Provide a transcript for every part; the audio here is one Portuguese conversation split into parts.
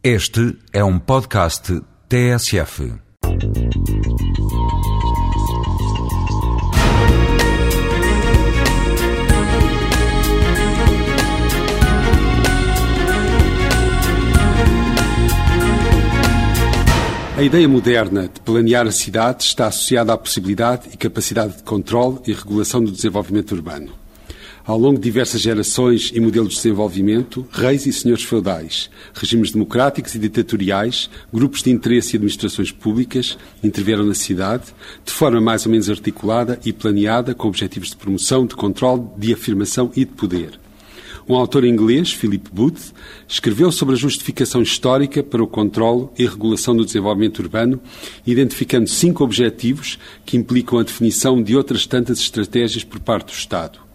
Este é um podcast TSF. A ideia moderna de planear a cidade está associada à possibilidade e capacidade de controle e regulação do desenvolvimento urbano. Ao longo de diversas gerações e modelos de desenvolvimento, reis e senhores feudais, regimes democráticos e ditatoriais, grupos de interesse e administrações públicas intervieram na cidade de forma mais ou menos articulada e planeada com objetivos de promoção, de controle, de afirmação e de poder. Um autor inglês, Philip Booth, escreveu sobre a justificação histórica para o controle e regulação do desenvolvimento urbano, identificando cinco objetivos que implicam a definição de outras tantas estratégias por parte do Estado.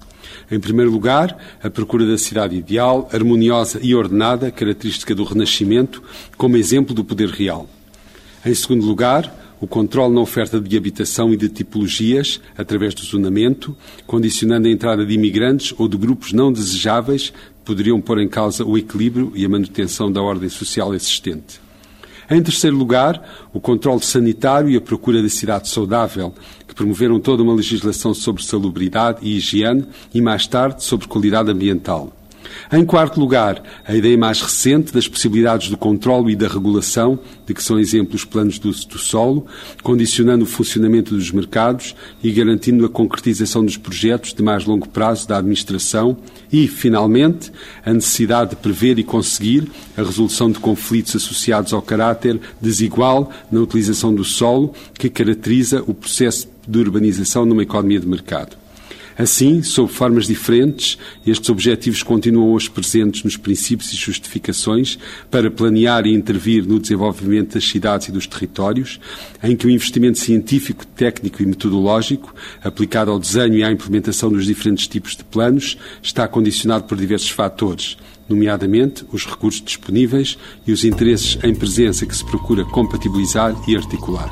Em primeiro lugar, a procura da cidade ideal, harmoniosa e ordenada, característica do Renascimento, como exemplo do poder real. Em segundo lugar, o controle na oferta de habitação e de tipologias através do zonamento, condicionando a entrada de imigrantes ou de grupos não desejáveis poderiam pôr em causa o equilíbrio e a manutenção da ordem social existente. Em terceiro lugar, o controle sanitário e a procura da cidade saudável, que promoveram toda uma legislação sobre salubridade e higiene e, mais tarde, sobre qualidade ambiental. Em quarto lugar, a ideia mais recente das possibilidades do controlo e da regulação, de que são exemplos os planos do do solo, condicionando o funcionamento dos mercados e garantindo a concretização dos projetos de mais longo prazo da administração e, finalmente, a necessidade de prever e conseguir a resolução de conflitos associados ao caráter desigual na utilização do solo que caracteriza o processo de urbanização numa economia de mercado. Assim, sob formas diferentes, estes objetivos continuam hoje presentes nos princípios e justificações para planear e intervir no desenvolvimento das cidades e dos territórios, em que o investimento científico, técnico e metodológico, aplicado ao desenho e à implementação dos diferentes tipos de planos, está condicionado por diversos fatores, nomeadamente os recursos disponíveis e os interesses em presença que se procura compatibilizar e articular.